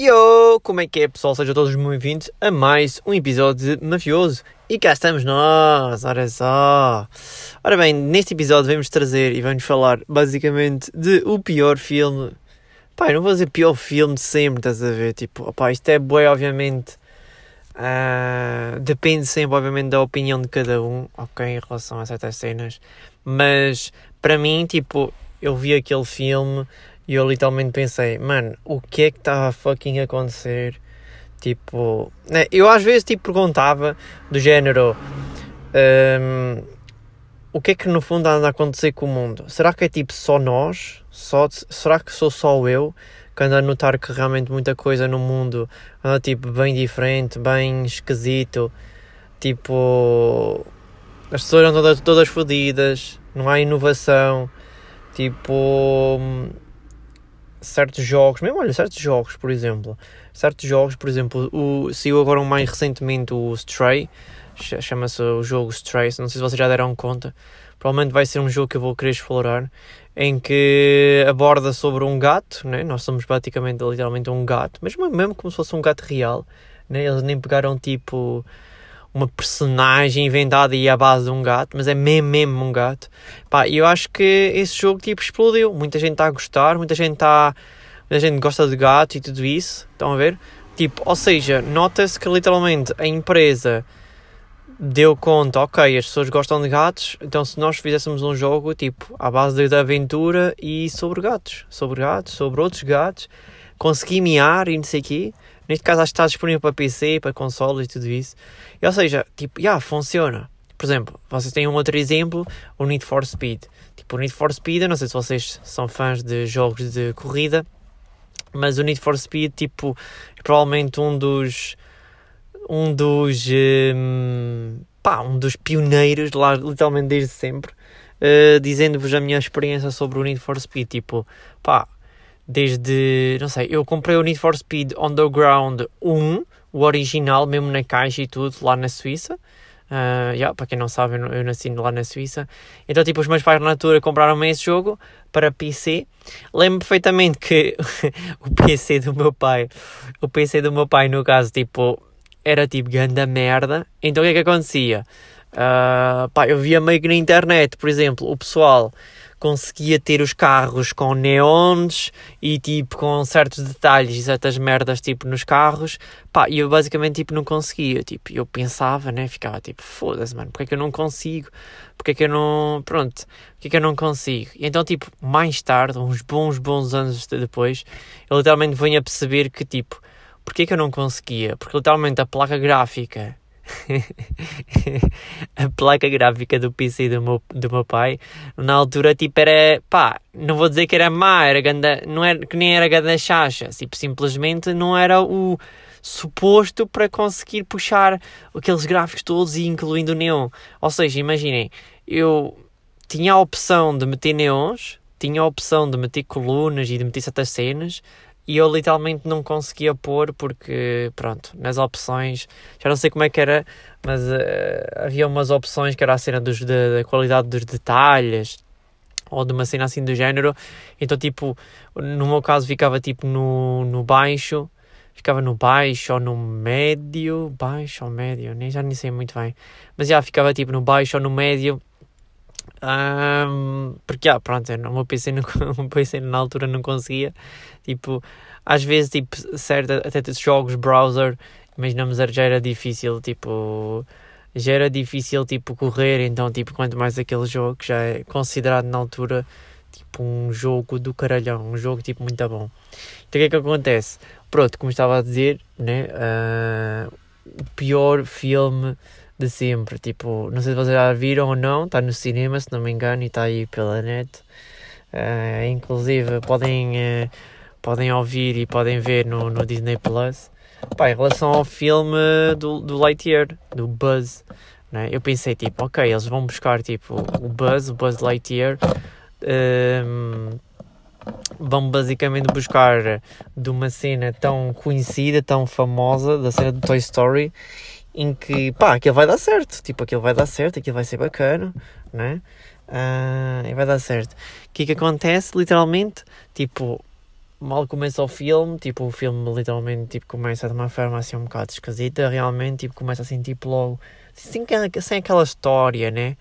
Yo, como é que é pessoal? Sejam todos muito bem-vindos a mais um episódio de Mafioso. E cá estamos nós, olha só. Ora bem, neste episódio vamos trazer e vamos falar basicamente de o pior filme. Eu não vou dizer pior filme de sempre, estás a ver? Tipo, opá, isto é boi, obviamente. Uh, depende sempre, obviamente, da opinião de cada um, ok, em relação a certas cenas. Mas, para mim, tipo, eu vi aquele filme e eu literalmente pensei, mano, o que é que está a fucking acontecer? Tipo, né, eu às vezes tipo perguntava do género um, o que é que no fundo anda a acontecer com o mundo? Será que é tipo só nós? Só, será que sou só eu que ando a notar que realmente muita coisa no mundo anda tipo bem diferente, bem esquisito? Tipo, as pessoas andam todas, todas fodidas, não há inovação. Tipo, certos jogos, mesmo olha, certos jogos, por exemplo, certos jogos, por exemplo, o, saiu agora um mais recentemente o Stray, chama-se o jogo Stray, não sei se vocês já deram conta, provavelmente vai ser um jogo que eu vou querer explorar, em que aborda sobre um gato, né? nós somos praticamente, literalmente um gato, mas mesmo como se fosse um gato real, né? eles nem pegaram tipo uma personagem inventada e à base de um gato, mas é mesmo, mesmo um gato. Pá, eu acho que esse jogo tipo explodiu. Muita gente está a gostar, muita gente está. Muita gente gosta de gato e tudo isso. Estão a ver? Tipo, ou seja, nota-se que literalmente a empresa deu conta, ok, as pessoas gostam de gatos, então se nós fizéssemos um jogo tipo à base de aventura e sobre gatos, sobre gatos, sobre outros gatos, conseguir miar e não sei o quê, Neste caso, acho que está disponível para PC, para consoles e tudo isso. E, ou seja, tipo, já, yeah, funciona. Por exemplo, vocês têm um outro exemplo, o Need for Speed. Tipo, o Need for Speed, eu não sei se vocês são fãs de jogos de corrida, mas o Need for Speed, tipo, é provavelmente um dos. Um dos. Um, pá, um dos pioneiros lá, literalmente desde sempre. Uh, dizendo-vos a minha experiência sobre o Need for Speed. Tipo, pá, desde, não sei, eu comprei o Need for Speed Underground 1, o original, mesmo na caixa e tudo, lá na Suíça. Uh, yeah, para quem não sabe, eu, eu nasci lá na Suíça. Então, tipo, os meus pais na altura compraram-me esse jogo para PC. Lembro perfeitamente que o PC do meu pai, o PC do meu pai, no caso, tipo, era tipo ganda merda. Então, o que é que acontecia? Uh, pá, eu via meio que na internet, por exemplo, o pessoal conseguia ter os carros com neons e tipo com certos detalhes e certas merdas tipo nos carros, pá, e eu basicamente tipo não conseguia, tipo, eu pensava, né, ficava tipo, foda-se, mano, porque é que eu não consigo? Porque é que eu não, pronto, porque é que eu não consigo? E então, tipo, mais tarde, uns bons, bons anos depois, eu literalmente venho a perceber que, tipo, porque é que eu não conseguia? Porque literalmente a placa gráfica a placa gráfica do PC do meu, do meu pai, na altura, tipo, era pá, não vou dizer que era má, era ganda, não era, que nem era ganda chacha, tipo, simplesmente não era o suposto para conseguir puxar aqueles gráficos todos incluindo o neon. Ou seja, imaginem, eu tinha a opção de meter neons, tinha a opção de meter colunas e de meter certas cenas, e eu literalmente não conseguia pôr porque, pronto, nas opções, já não sei como é que era, mas uh, havia umas opções que era a cena dos, da, da qualidade dos detalhes ou de uma cena assim do género, então tipo, no meu caso ficava tipo no, no baixo, ficava no baixo ou no médio, baixo ou médio, nem, já nem sei muito bem, mas já ficava tipo no baixo ou no médio, um, porque, ah, pronto, o meu PC, não, o PC na altura não conseguia. Tipo, às vezes, tipo, certo, até jogos browser, imaginamos, já era difícil, tipo, já era difícil, tipo, correr. Então, tipo, quanto mais aquele jogo que já é considerado na altura, tipo, um jogo do caralhão, um jogo, tipo, muito bom. Então, o que é que acontece? Pronto, como estava a dizer, né, uh, o pior filme de sempre. Tipo, não sei se vocês já viram ou não, está no cinema, se não me engano, e está aí pela net. Uh, inclusive, podem, uh, podem ouvir e podem ver no, no Disney Plus. Pá, em relação ao filme do, do Lightyear, do Buzz, né? eu pensei, tipo, ok, eles vão buscar tipo, o Buzz, o Buzz Lightyear. Um, ehm, vão basicamente buscar de uma cena tão conhecida, tão famosa, da cena do Toy Story, em que, pá, aquilo vai dar certo, tipo, aquilo vai dar certo, aquilo vai ser bacana, né? Uh, e vai dar certo. O que é que acontece, literalmente? Tipo, mal começa o filme, tipo, o filme literalmente tipo, começa de uma forma assim um bocado esquisita, realmente, tipo, começa assim, tipo, logo, sem, sem aquela história, né?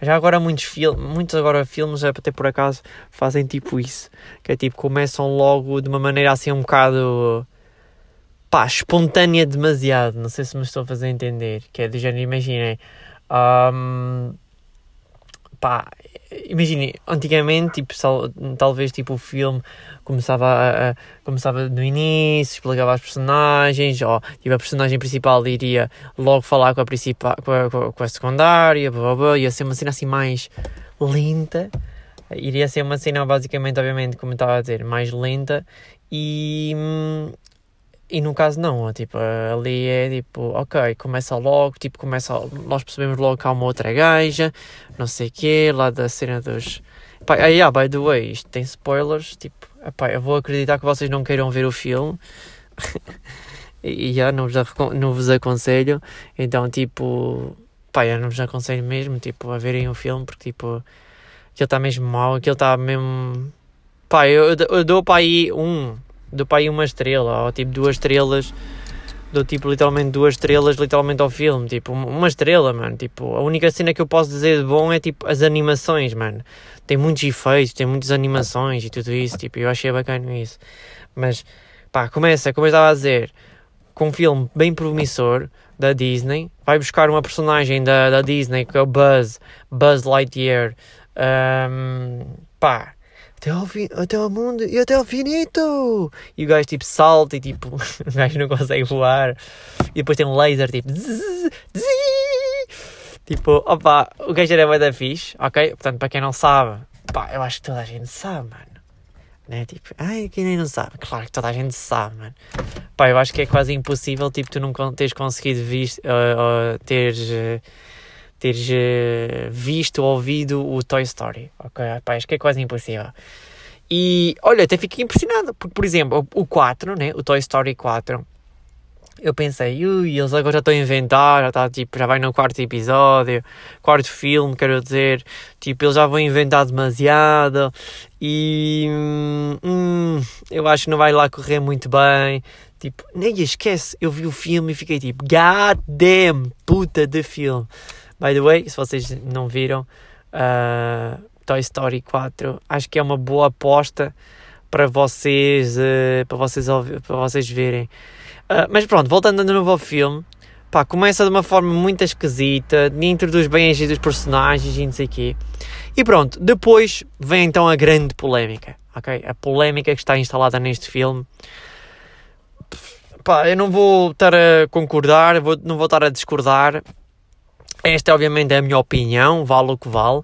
Já agora muitos filmes, muitos agora filmes até por acaso fazem tipo isso, que é tipo, começam logo de uma maneira assim um bocado pá, espontânea demasiado, não sei se me estou a fazer entender, que é do género, imaginem, um, pá, imagine, antigamente, tipo, talvez tipo o filme começava, a, a, começava no início, explicava as personagens, ou tipo, a personagem principal iria logo falar com a principal, com a, com a, secundária, blá, blá, ia ser uma cena assim mais lenta, iria ser uma cena basicamente, obviamente, como estava a dizer, mais lenta e hum, e no caso não, tipo, ali é tipo, ok, começa logo, tipo, começa, nós percebemos logo que há uma outra gaja, não sei o quê, lá da cena dos... Pá, ah, yeah, by the way, isto tem spoilers, tipo, epá, eu vou acreditar que vocês não queiram ver o filme, e já não vos, não vos aconselho, então, tipo, pá, eu não vos aconselho mesmo, tipo, a verem o filme, porque, tipo, aquilo está mesmo mal, aquilo está mesmo... Pá, eu, eu dou para aí um dou para aí uma estrela, ou tipo duas estrelas, dou tipo literalmente duas estrelas literalmente ao filme, tipo uma estrela, mano, tipo, a única cena que eu posso dizer de bom é tipo as animações, mano, tem muitos efeitos, tem muitas animações e tudo isso, tipo, eu achei bacana isso, mas pá, começa, como eu estava a dizer, com um filme bem promissor da Disney, vai buscar uma personagem da, da Disney que é o Buzz, Buzz Lightyear, um, pá, até ao, fim, até ao mundo e até ao finito. E o gajo tipo salta e tipo, o gajo não consegue voar. E depois tem um laser tipo. Zzz, zzz, tipo, opa, o gajo era da fixe, ok? Portanto, para quem não sabe, pá, eu acho que toda a gente sabe, mano. Né? Tipo, ai, quem nem não sabe? Claro que toda a gente sabe, mano. Pá, eu acho que é quase impossível, tipo, tu não teres conseguido visto, uh, uh, teres. Uh, teres uh, visto ou ouvido o Toy Story, ok? Pá, acho que é quase impossível. E olha, até fiquei impressionado, porque, por exemplo, o 4, né? O Toy Story 4, eu pensei, ui, eles agora já estão a inventar, já, está, tipo, já vai no quarto episódio, quarto filme, quero dizer, tipo, eles já vão inventar demasiado e hum, eu acho que não vai lá correr muito bem. Tipo, nem esquece, eu vi o filme e fiquei tipo, god damn, puta de filme. By the way, se vocês não viram, uh, Toy Story 4, acho que é uma boa aposta para vocês, uh, para vocês, para vocês verem. Uh, mas pronto, voltando de novo ao filme, pá, começa de uma forma muito esquisita, introduz bem as dos personagens e não sei o quê. E pronto, depois vem então a grande polémica, ok? A polémica que está instalada neste filme. Pá, eu não vou estar a concordar, vou, não vou estar a discordar, esta, obviamente, é a minha opinião, vale o que vale,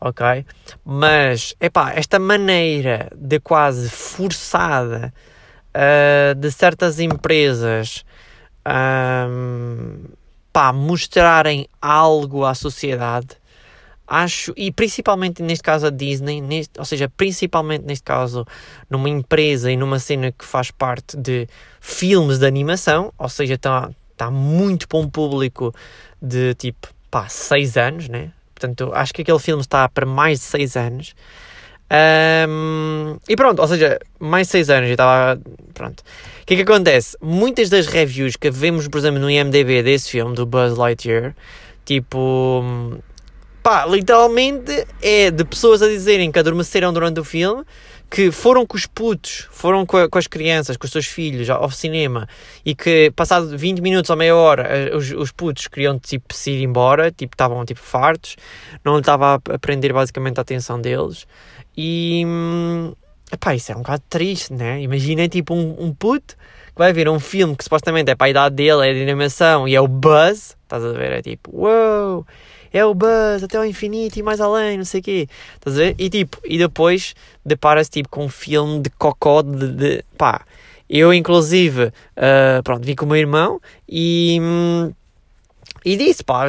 ok? Mas, epá, esta maneira de quase forçada uh, de certas empresas um, pá, mostrarem algo à sociedade, acho, e principalmente neste caso a Disney, neste, ou seja, principalmente neste caso numa empresa e numa cena que faz parte de filmes de animação, ou seja, está tá muito para um público de tipo pá, 6 anos, né? Portanto, acho que aquele filme está para mais de 6 anos. Um, e pronto, ou seja, mais de 6 anos eu estava. Pronto. O que é que acontece? Muitas das reviews que vemos, por exemplo, no IMDb desse filme, do Buzz Lightyear, tipo. pá, literalmente é de pessoas a dizerem que adormeceram durante o filme que foram com os putos, foram com, a, com, as crianças, com os seus filhos ao cinema e que passado 20 minutos ou meia hora eh, os, os putos queriam tipo se ir embora, tipo estavam tipo fartos, não estava a prender basicamente a atenção deles e hum, epá, isso é um bocado triste, né? Imaginem tipo um, um puto que vai ver um filme que supostamente é para a idade dele, é de animação e é o Buzz, estás a ver? É tipo, uou! Wow! É o Buzz até ao infinito e mais além, não sei o quê. Estás a ver? E tipo, e depois depara-se tipo com um filme de cocó de, de pá. Eu, inclusive, uh, pronto, vi com o meu irmão e, hum, e disse, pá,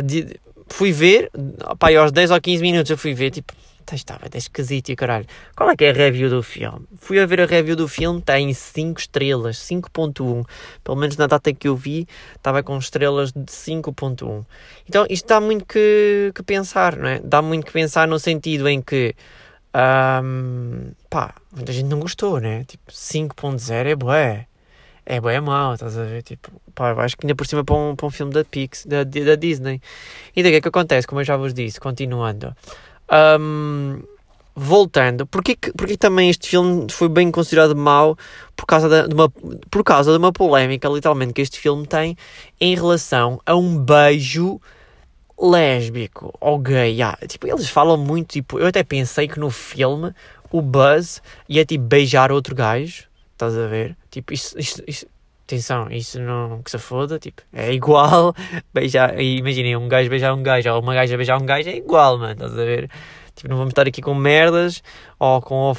fui ver, pá, aos 10 ou 15 minutos eu fui ver, tipo, estava esquisito e caralho. Qual é que é a review do filme? Fui a ver a review do filme, tem 5 estrelas, 5.1. Pelo menos na data que eu vi, estava com estrelas de 5.1. Então isto dá muito que, que pensar, não é? Dá muito que pensar no sentido em que Um, pá, muita gente não gostou, né? Tipo, 5.0 é bué. É bué mau, estás a ver? Tipo, pá, acho que ainda por cima para um, para um filme da Pix, da, da Disney. E daí o que é que acontece? Como eu já vos disse, continuando. Um, voltando, porque, também este filme foi bem considerado mau por causa, de, de uma, por causa de uma polémica, literalmente, que este filme tem em relação a um beijo lésbico ou gay. Yeah. Tipo, eles falam muito, tipo, eu até pensei que no filme o Buzz ia tipo beijar outro gajo, estás a ver? Tipo, isso, isso, isso atenção, isso não que se foda, tipo, é igual beijar, imaginem, um gajo beijar um gajo ou uma gaja beijar um gajo é igual, mano, estás a ver? Tipo, não vamos estar aqui com merdas ou com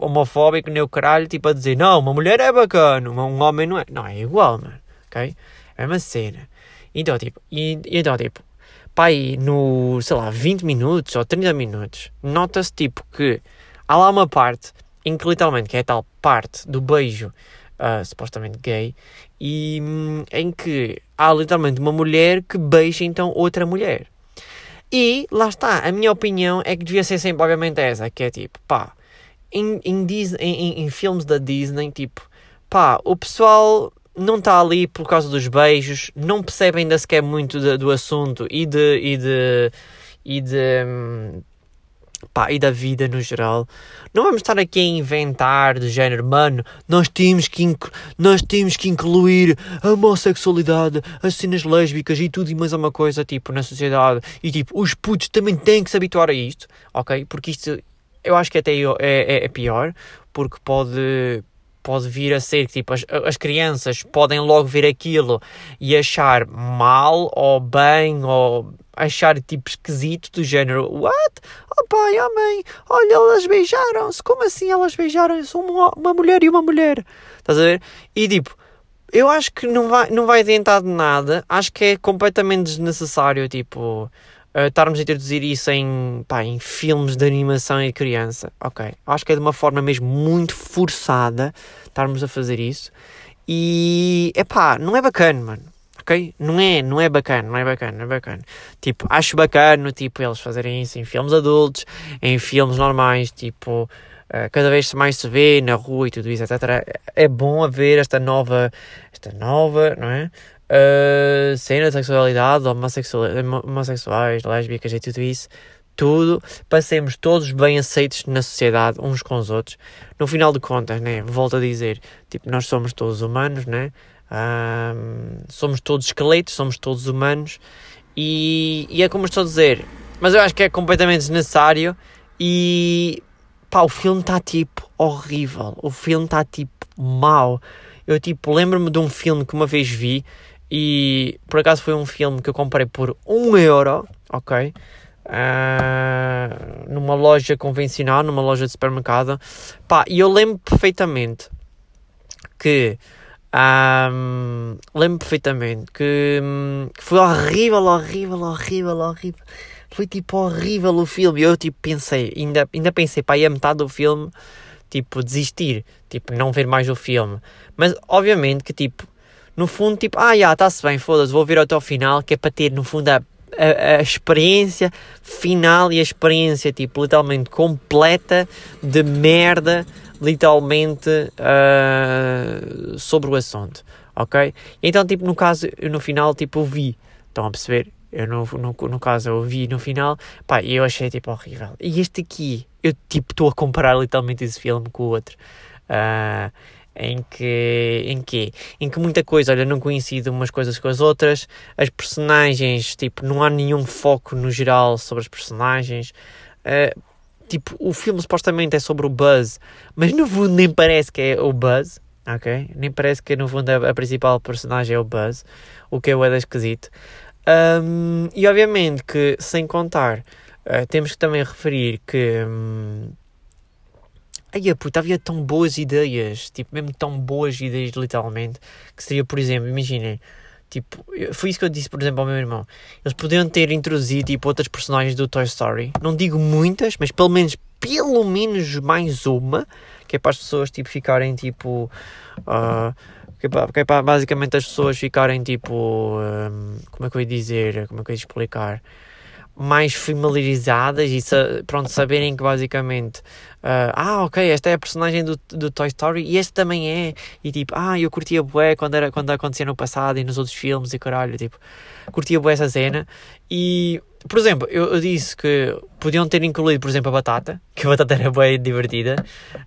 homofóbico nem o caralho, tipo, a dizer, não, uma mulher é bacana, um homem não é. Não, é igual, mano, ok? É uma cena. Então, tipo, e, então, tipo, pai, no, sei lá, 20 minutos ou 30 minutos, nota-se, tipo, que há lá uma parte em que, literalmente, que é a tal parte do beijo uh, supostamente gay, e um, em que há literalmente uma mulher que beija então outra mulher. E lá está, a minha opinião é que devia ser sempre, obviamente, essa: que é tipo, pá, em, em, Disney, em, em filmes da Disney, tipo, pá, o pessoal não está ali por causa dos beijos, não percebe ainda sequer muito de, do assunto e de. E de, e de hum, pá, e da vida no geral. Não vamos estar aqui a inventar de género, mano, nós temos que, nós temos que incluir a homossexualidade, as cenas lésbicas e tudo e mais uma coisa, tipo, na sociedade. E tipo, os putos também têm que se habituar a isto, ok? Porque isto, eu acho que até é, é, é pior, porque pode pode vir a ser que tipo, as, as crianças podem logo ver aquilo e achar mal ou bem ou achar tipo esquisito do género What? Oh pai, oh mãe, olha, elas beijaram-se, como assim elas beijaram-se? Uma, uma mulher e uma mulher, estás a ver? E tipo, eu acho que não vai, não vai adiantar de nada, acho que é completamente desnecessário, tipo, uh, estarmos a introduzir isso em, pá, em filmes de animação e criança, ok? Acho que é de uma forma mesmo muito forçada estarmos a fazer isso. E, é pá, não é bacana, mano. Ok? Não é, não é bacana, não é bacana, não é bacana. Tipo, acho bacana, tipo, eles fazerem isso em filmes adultos, em filmes normais, tipo, uh, cada vez mais se vê na rua e tudo isso, etc. É bom haver esta nova, esta nova, não é? Uh, cena de sexualidade, homossexuais, lésbicas e tudo isso, tudo, para sermos todos bem aceitos na sociedade, uns com os outros. No final de contas, né, volto a dizer, tipo, nós somos todos humanos, né? Um, somos todos esqueletos, somos todos humanos e, e é como estou a dizer, mas eu acho que é completamente desnecessário e pá, o filme está tipo horrível, o filme está tipo mau. Eu tipo lembro-me de um filme que uma vez vi e por acaso foi um filme que eu comprei por 1 euro, ok? Uh, numa loja convencional, numa loja de supermercado. Pá, e eu lembro perfeitamente que. Um, lembro perfeitamente que, que, foi horrível, horrível, horrível, horrível. Foi tipo horrível o filme. Eu tipo pensei, ainda, ainda pensei para ir a metade do filme, tipo desistir, tipo não ver mais o filme. Mas obviamente que tipo no fundo, tipo, ah, já, está-se bem, foda-se, vou vir até ao final, que é para ter, no fundo, a, a, a, experiência final e a experiência, tipo, literalmente completa de merda, literalmente, uh, sobre o assunto, ok? Então, tipo, no caso, eu no final, tipo, vi, estão a perceber? Eu, no, no, no caso, eu vi no final, pá, eu achei, tipo, horrível. E este aqui, eu, tipo, estou a comparar literalmente esse filme com o outro. Uh, em que, em que, em que muita coisa, olha, não coincide umas coisas com as outras, as personagens, tipo, não há nenhum foco no geral sobre as personagens, uh, tipo, o filme supostamente é sobre o Buzz, mas no fundo nem parece que é o Buzz, ok? Nem parece que no fundo a, a principal personagem é o Buzz, o que é o esquisito. Um, e obviamente que, sem contar, uh, temos que também referir que... Um, Ai, puta, havia tão boas ideias, tipo, mesmo tão boas ideias, literalmente, que seria, por exemplo, imaginem, tipo, foi isso que eu disse, por exemplo, ao meu irmão. Eles poderiam ter introduzido, tipo, outras personagens do Toy Story. Não digo muitas, mas pelo menos, pelo menos mais uma, que é para as pessoas, tipo, ficarem, tipo, uh, que, é para, que é para basicamente as pessoas ficarem, tipo, um, como é que eu ia dizer, como é que eu ia explicar? Mais familiarizadas e pronto, saberem que basicamente Uh, ah, ok, esta é a personagem do, do Toy Story e este também é. E tipo, ah, eu curtia bué quando, era, quando acontecia no passado e nos outros filmes e caralho, tipo, curtia bué essa cena. E, por exemplo, eu, eu, disse que podiam ter incluído, por exemplo, a batata, que a batata era bué divertida,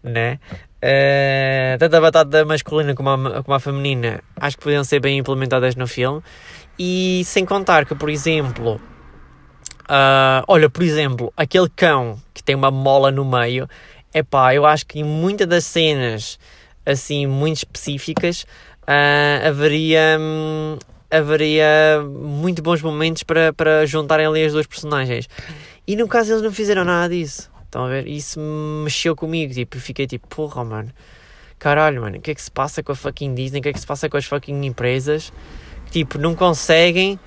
né? Uh, tanto a batata masculina como a, como a feminina, acho que podiam ser bem implementadas no filme. E sem contar que, por exemplo, Uh, olha, por exemplo, aquele cão que tem uma mola no meio, é pá, eu acho que em muitas das cenas assim muito específicas uh, haveria, um, haveria muito bons momentos para, para juntarem ali as duas personagens. E no caso eles não fizeram nada disso. Estão a ver? Isso mexeu comigo, tipo, fiquei tipo, porra, mano. Caralho, mano, o que é que se passa com a fucking Disney? O que é que se passa com as fucking empresas? Que, tipo, não conseguem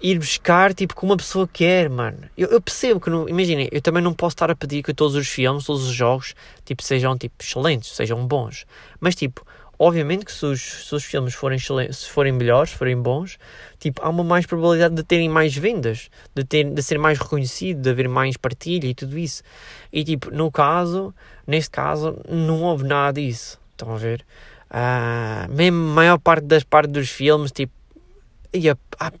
ir buscar tipo que uma pessoa quer, mano. Eu, eu percebo que não. Imaginem, eu também não posso estar a pedir que todos os filmes, todos os jogos, tipo, sejam tipo excelentes, sejam bons. Mas tipo, obviamente que se os, se os filmes forem se forem melhores, forem bons, tipo, há uma mais probabilidade de terem mais vendas, de, ter, de ser mais reconhecido, de haver mais partilha e tudo isso. E tipo, no caso, neste caso, não houve nada disso. Estão a ver? Uh, mesmo a maior parte das partes dos filmes, tipo, e há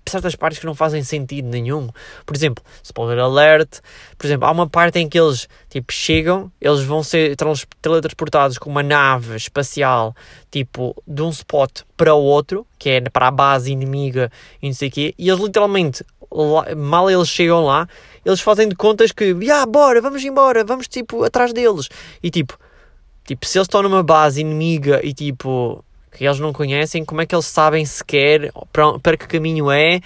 certas partes que não fazem sentido nenhum. Por exemplo, spoiler alert, por exemplo, há uma parte em que eles tipo chegam, eles vão ser teletransportados com uma nave espacial, tipo, de um spot para o outro, que é para a base inimiga e não sei o quê, e eles literalmente, lá, mal eles chegam lá, eles fazem de contas que, ah, bora, vamos embora, vamos tipo atrás deles. E tipo, tipo, se eles estão numa base inimiga e tipo que eles não conhecem, como é que eles sabem sequer para, para que caminho é?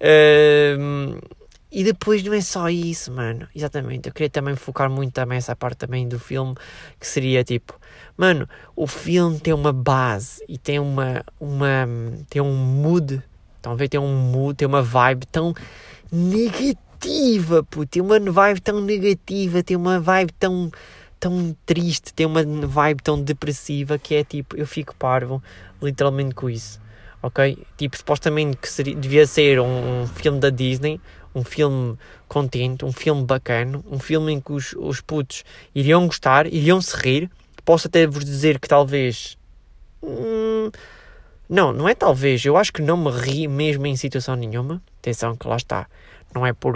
Uh, e depois não é só isso, mano. Exatamente. Eu queria também focar muito também essa parte também do filme, que seria tipo, mano, o filme tem uma base e tem uma, uma tem um mood, estão a ver? Tem um mood, tem uma vibe tão negativa, puto. Tem uma vibe tão negativa, tem uma vibe tão tão triste, tem uma vibe tão depressiva que é tipo, eu fico parvo literalmente com isso, ok? Tipo, supostamente que seria, devia ser um, um, filme da Disney, um filme contente, um filme bacana, um filme em que os, os putos iriam gostar, iriam se rir. Posso até vos dizer que talvez. Hum, não, não é talvez, eu acho que não me ri mesmo em situação nenhuma. Atenção que lá está. Não é por.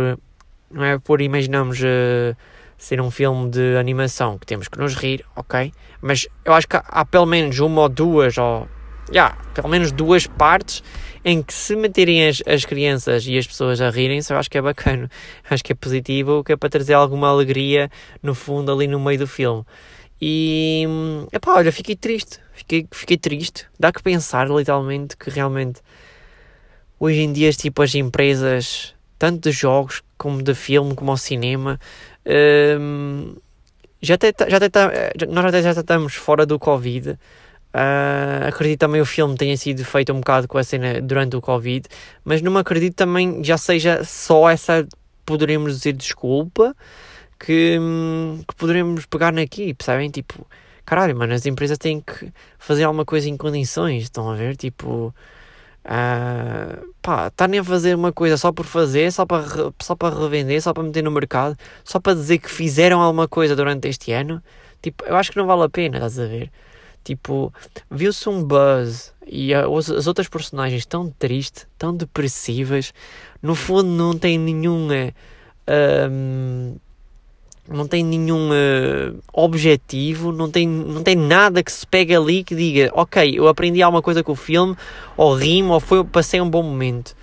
Não é por imaginamos. Uh, ser um filme de animação que temos que nos rir, ok? Mas eu acho que há, há pelo menos uma ou duas, ou yeah, pelo menos duas partes em que se meterem as, as crianças e as pessoas a rirem-se, eu acho que é bacana, acho que é positivo, que é para trazer alguma alegria no fundo ali no meio do filme. E epá, olha, fiquei triste, fiquei, fiquei triste. Dá que pensar literalmente que realmente hoje em dia tipo as empresas, tanto de jogos como de filme, como ao cinema, já até, já até, nós até já estamos fora do Covid. Uh, acredito também o filme tenha sido feito um bocado com a cena durante o Covid, mas não acredito também já seja só essa, poderemos dizer, desculpa que, que poderemos pegar naqui, percebem? Tipo, caralho, mano, as empresas têm que fazer alguma coisa em condições, estão a ver? Tipo, Uh, pá, estarem a fazer uma coisa só por fazer, só para, só para revender, só para meter no mercado, só para dizer que fizeram alguma coisa durante este ano, tipo, eu acho que não vale a pena, estás a ver? Tipo, viu-se um buzz e a, as outras personagens tão tristes, tão depressivas, no fundo não tem nenhuma. Um, não tem nenhum uh, objetivo, não tem, não tem nada que se pegue ali que diga, ok, eu aprendi alguma coisa com o filme, ou rimo, ou foi, passei um bom momento.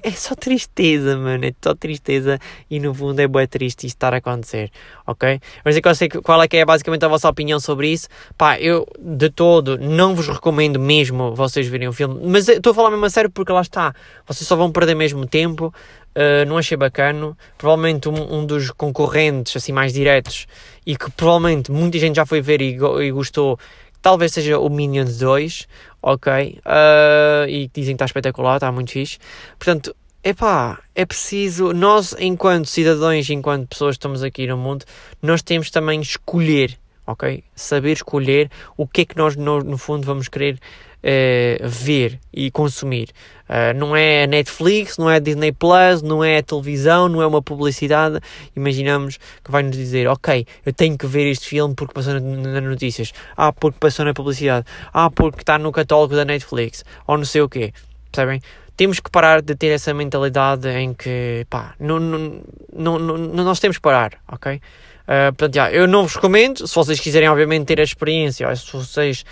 É só tristeza, mano, é só tristeza e no fundo é boa triste isto estar a acontecer, ok? Mas é que eu sei qual é que é basicamente a vossa opinião sobre isso. Pá, eu de todo não vos recomendo mesmo vocês verem o filme, mas estou a falar mesmo a sério porque lá está, vocês só vão perder mesmo tempo, Uh, não achei bacana. Provavelmente um, um, dos concorrentes assim mais diretos e que provavelmente muita gente já foi ver e, e gostou, talvez seja o Minions 2, ok? Uh, e dizem que está espetacular, está muito fixe. Portanto, epá, é preciso, nós enquanto cidadãos, enquanto pessoas que estamos aqui no mundo, nós temos também escolher ok? Saber escolher o que é que nós, no, no fundo, vamos querer uh, ver e consumir. Uh, não é a Netflix, não é a Disney Plus, não é a televisão, não é uma publicidade. Imaginamos que vai nos dizer: Ok, eu tenho que ver este filme porque passou nas notícias, ah, porque passou na publicidade, ah, porque está no catálogo da Netflix, ou não sei o quê. Percebem? Temos que parar de ter essa mentalidade em que, pá, não, não, não, não, nós temos que parar, ok? Uh, portanto, já, eu não vos recomendo, se vocês quiserem, obviamente, ter a experiência, se vocês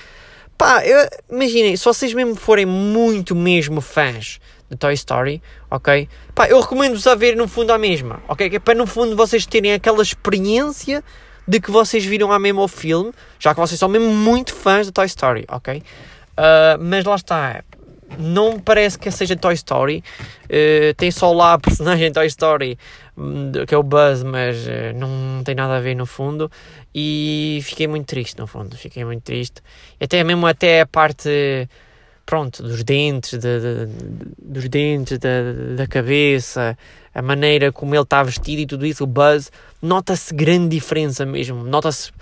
Pá, imaginem, se vocês mesmo forem muito mesmo fãs de Toy Story, ok? Pá, eu recomendo-vos a ver no fundo a mesma, ok? Que é para no fundo vocês terem aquela experiência de que vocês viram a mesma o filme, já que vocês são mesmo muito fãs de Toy Story, ok? Uh, mas lá está, não parece que seja Toy Story. Uh, tem só lá a personagem Toy Story, hum, que é o Buzz, mas uh, não tem nada a ver no fundo. E fiquei muito triste, no fundo. Fiquei muito triste. Até mesmo até a parte, pronto, dos dentes, de, de, de, dos dentes, da, cabeça, a maneira como ele está vestido e tudo isso, o Buzz, nota-se grande diferença mesmo. Nota-se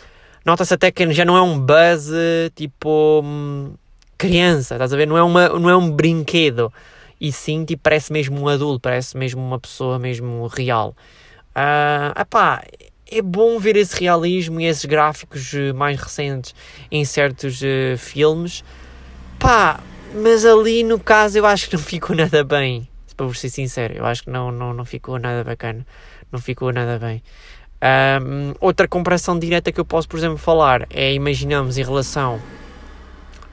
nota-se até que já não é um Buzz tipo hum, criança, estás a ver? Não é, uma, não é um brinquedo. E sim, tipo, parece mesmo um adulto, parece mesmo uma pessoa mesmo real. Uh, epá, é bom ver esse realismo e esses gráficos eh, mais recentes em certos uh, filmes. Pá, mas ali no caso eu acho que não ficou nada bem. Para vos ser sincero, eu acho que não, não, não ficou nada bacana. Não ficou nada bem. Um, outra comparação direta que eu posso, por exemplo, falar é, imaginamos em relação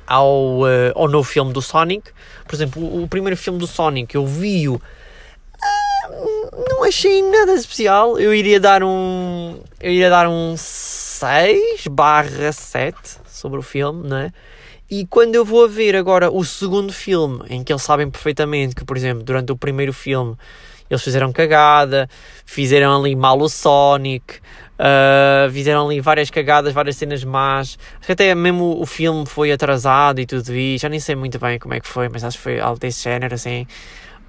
ao, uh, ao novo filme do Sonic. Por exemplo, o, o primeiro filme do Sonic eu vi-o. Uh, não achei nada especial. Eu iria dar um. Eu iria dar um 6 barra 7 sobre o filme, não é? E quando eu vou a ver agora o segundo filme, em que eles sabem perfeitamente que, por exemplo, durante o primeiro filme eles fizeram cagada, fizeram ali mal o Sonic, Uh, fizeram ali várias cagadas, várias cenas más. Acho que até mesmo o filme foi atrasado e tudo isso. Já nem sei muito bem como é que foi, mas acho que foi algo desse género assim.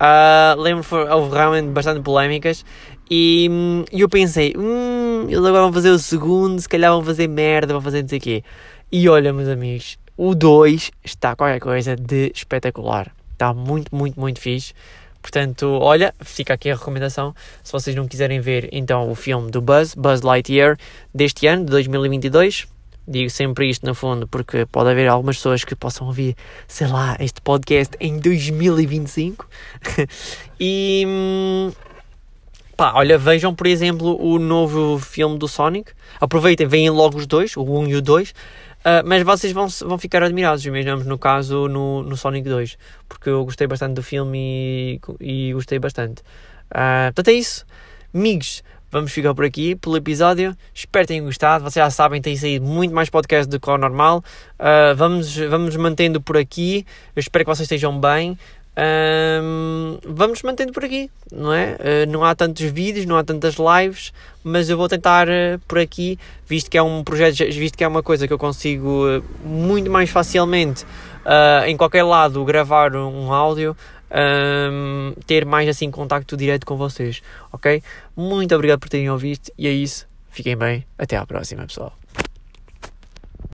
Uh, lembro que houve realmente bastante polémicas. E, e eu pensei, hum, eles agora vão fazer o segundo, se calhar vão fazer merda, vão fazer não sei o quê. E olha, meus amigos, o 2 está qualquer coisa de espetacular. Está muito, muito, muito fixe. Portanto, olha, fica aqui a recomendação. Se vocês não quiserem ver então o filme do Buzz, Buzz Lightyear, deste ano, de 2022, digo sempre isto no fundo porque pode haver algumas pessoas que possam ouvir, sei lá, este podcast em 2025. e hum, pá, olha, vejam por exemplo o novo filme do Sonic. Aproveitem, veem logo os dois, o 1 e o 2. Uh, mas vocês vão, vão ficar admirados, imaginamos no caso no, no Sonic 2, porque eu gostei bastante do filme e, e gostei bastante. Uh, portanto, é isso, amigos. Vamos ficar por aqui pelo episódio. Espero que tenham gostado. Vocês já sabem, tem saído muito mais podcast do que o normal. Uh, vamos, vamos mantendo por aqui. Eu espero que vocês estejam bem. Um, vamos mantendo por aqui, não é? Uh, não há tantos vídeos, não há tantas lives, mas eu vou tentar uh, por aqui, visto que é um projeto, visto que é uma coisa que eu consigo uh, muito mais facilmente em qualquer lado gravar um áudio, um, ter mais assim contacto direto com vocês, ok? Muito obrigado por terem ouvido e é isso. Fiquem bem, até à próxima, pessoal.